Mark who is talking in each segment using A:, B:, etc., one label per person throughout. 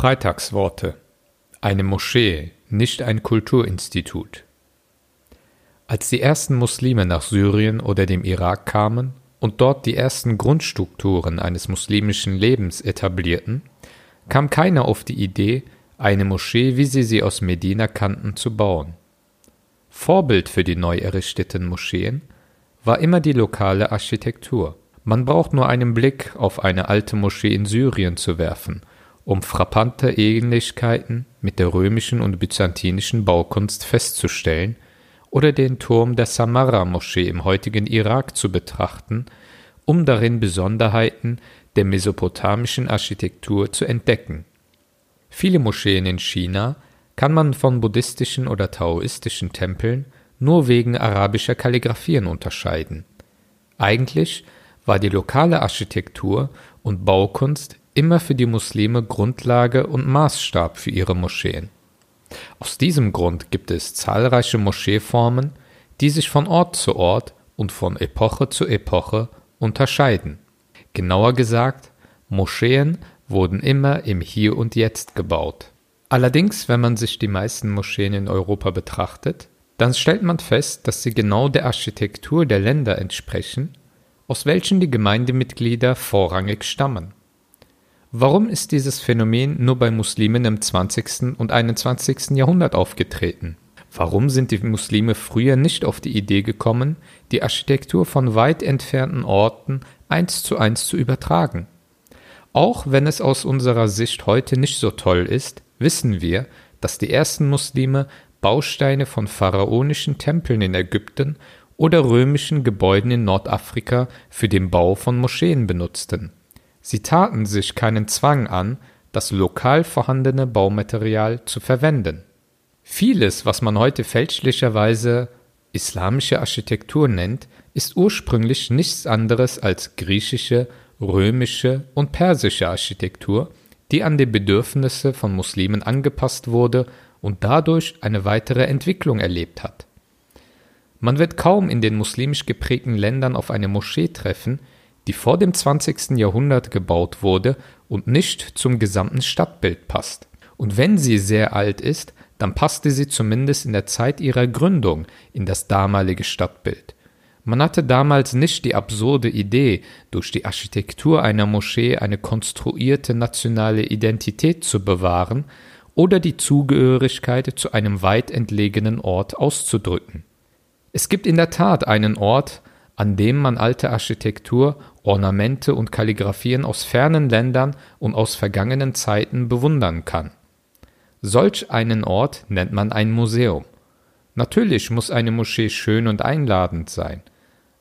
A: Freitagsworte Eine Moschee, nicht ein Kulturinstitut. Als die ersten Muslime nach Syrien oder dem Irak kamen und dort die ersten Grundstrukturen eines muslimischen Lebens etablierten, kam keiner auf die Idee, eine Moschee, wie sie sie aus Medina kannten, zu bauen. Vorbild für die neu errichteten Moscheen war immer die lokale Architektur. Man braucht nur einen Blick auf eine alte Moschee in Syrien zu werfen um frappante Ähnlichkeiten mit der römischen und byzantinischen Baukunst festzustellen oder den Turm der Samarra-Moschee im heutigen Irak zu betrachten, um darin Besonderheiten der mesopotamischen Architektur zu entdecken. Viele Moscheen in China kann man von buddhistischen oder taoistischen Tempeln nur wegen arabischer Kalligraphien unterscheiden. Eigentlich war die lokale Architektur und Baukunst immer für die Muslime Grundlage und Maßstab für ihre Moscheen. Aus diesem Grund gibt es zahlreiche Moscheeformen, die sich von Ort zu Ort und von Epoche zu Epoche unterscheiden. Genauer gesagt, Moscheen wurden immer im Hier und Jetzt gebaut. Allerdings, wenn man sich die meisten Moscheen in Europa betrachtet, dann stellt man fest, dass sie genau der Architektur der Länder entsprechen, aus welchen die Gemeindemitglieder vorrangig stammen. Warum ist dieses Phänomen nur bei Muslimen im 20. und 21. Jahrhundert aufgetreten? Warum sind die Muslime früher nicht auf die Idee gekommen, die Architektur von weit entfernten Orten eins zu eins zu übertragen? Auch wenn es aus unserer Sicht heute nicht so toll ist, wissen wir, dass die ersten Muslime Bausteine von pharaonischen Tempeln in Ägypten oder römischen Gebäuden in Nordafrika für den Bau von Moscheen benutzten. Sie taten sich keinen Zwang an, das lokal vorhandene Baumaterial zu verwenden. Vieles, was man heute fälschlicherweise islamische Architektur nennt, ist ursprünglich nichts anderes als griechische, römische und persische Architektur, die an die Bedürfnisse von Muslimen angepasst wurde und dadurch eine weitere Entwicklung erlebt hat. Man wird kaum in den muslimisch geprägten Ländern auf eine Moschee treffen, die vor dem 20. Jahrhundert gebaut wurde und nicht zum gesamten Stadtbild passt. Und wenn sie sehr alt ist, dann passte sie zumindest in der Zeit ihrer Gründung in das damalige Stadtbild. Man hatte damals nicht die absurde Idee, durch die Architektur einer Moschee eine konstruierte nationale Identität zu bewahren oder die Zugehörigkeit zu einem weit entlegenen Ort auszudrücken. Es gibt in der Tat einen Ort, an dem man alte Architektur, Ornamente und Kalligraphien aus fernen Ländern und aus vergangenen Zeiten bewundern kann. Solch einen Ort nennt man ein Museum. Natürlich muss eine Moschee schön und einladend sein,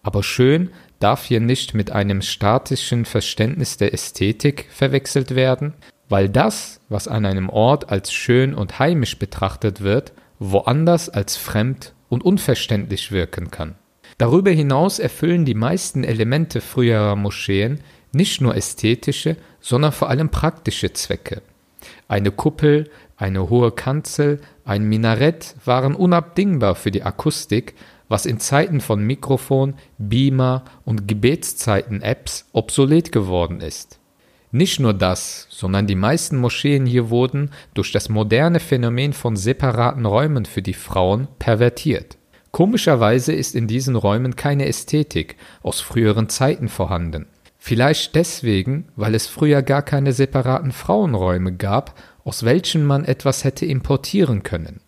A: aber schön darf hier nicht mit einem statischen Verständnis der Ästhetik verwechselt werden, weil das, was an einem Ort als schön und heimisch betrachtet wird, woanders als fremd und unverständlich wirken kann. Darüber hinaus erfüllen die meisten Elemente früherer Moscheen nicht nur ästhetische, sondern vor allem praktische Zwecke. Eine Kuppel, eine hohe Kanzel, ein Minarett waren unabdingbar für die Akustik, was in Zeiten von Mikrofon, Beamer und Gebetszeiten-Apps obsolet geworden ist. Nicht nur das, sondern die meisten Moscheen hier wurden durch das moderne Phänomen von separaten Räumen für die Frauen pervertiert. Komischerweise ist in diesen Räumen keine Ästhetik aus früheren Zeiten vorhanden. Vielleicht deswegen, weil es früher gar keine separaten Frauenräume gab, aus welchen man etwas hätte importieren können.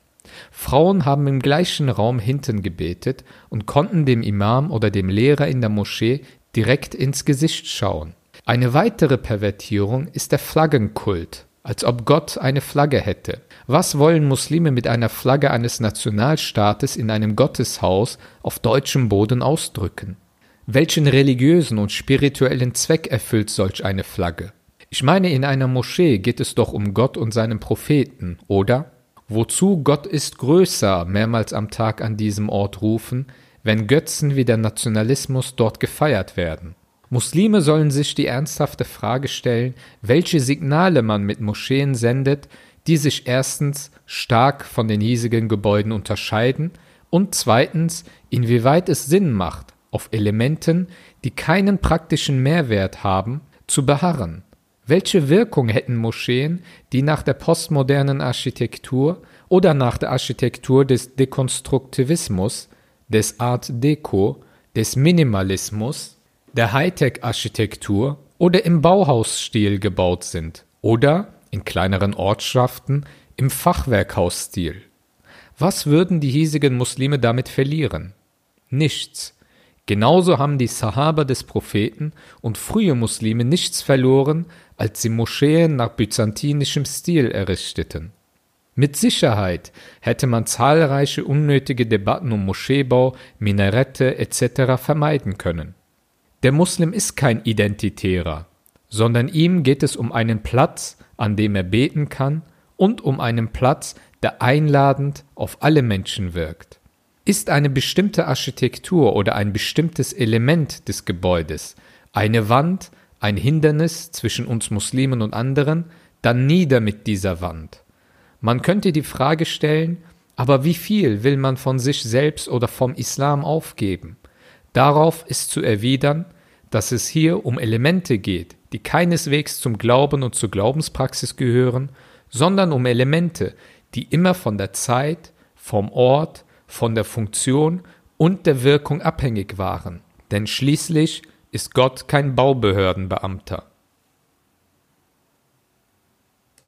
A: Frauen haben im gleichen Raum hinten gebetet und konnten dem Imam oder dem Lehrer in der Moschee direkt ins Gesicht schauen. Eine weitere Pervertierung ist der Flaggenkult, als ob Gott eine Flagge hätte. Was wollen Muslime mit einer Flagge eines Nationalstaates in einem Gotteshaus auf deutschem Boden ausdrücken? Welchen religiösen und spirituellen Zweck erfüllt solch eine Flagge? Ich meine, in einer Moschee geht es doch um Gott und seinen Propheten, oder? Wozu Gott ist größer mehrmals am Tag an diesem Ort rufen, wenn Götzen wie der Nationalismus dort gefeiert werden? Muslime sollen sich die ernsthafte Frage stellen, welche Signale man mit Moscheen sendet, die sich erstens stark von den hiesigen Gebäuden unterscheiden und zweitens, inwieweit es Sinn macht, auf Elementen, die keinen praktischen Mehrwert haben, zu beharren. Welche Wirkung hätten Moscheen, die nach der postmodernen Architektur oder nach der Architektur des Dekonstruktivismus, des Art Deco, des Minimalismus, der Hightech-Architektur oder im Bauhausstil gebaut sind oder, in kleineren Ortschaften, im Fachwerkhausstil? Was würden die hiesigen Muslime damit verlieren? Nichts. Genauso haben die Sahaba des Propheten und frühe Muslime nichts verloren, als sie Moscheen nach byzantinischem Stil errichteten. Mit Sicherheit hätte man zahlreiche unnötige Debatten um Moscheebau, Minarette etc. vermeiden können. Der Muslim ist kein Identitärer, sondern ihm geht es um einen Platz, an dem er beten kann, und um einen Platz, der einladend auf alle Menschen wirkt. Ist eine bestimmte Architektur oder ein bestimmtes Element des Gebäudes, eine Wand, ein Hindernis zwischen uns Muslimen und anderen, dann nieder mit dieser Wand. Man könnte die Frage stellen, aber wie viel will man von sich selbst oder vom Islam aufgeben? Darauf ist zu erwidern, dass es hier um Elemente geht, die keineswegs zum Glauben und zur Glaubenspraxis gehören, sondern um Elemente, die immer von der Zeit, vom Ort, von der Funktion und der Wirkung abhängig waren. Denn schließlich ist Gott kein Baubehördenbeamter.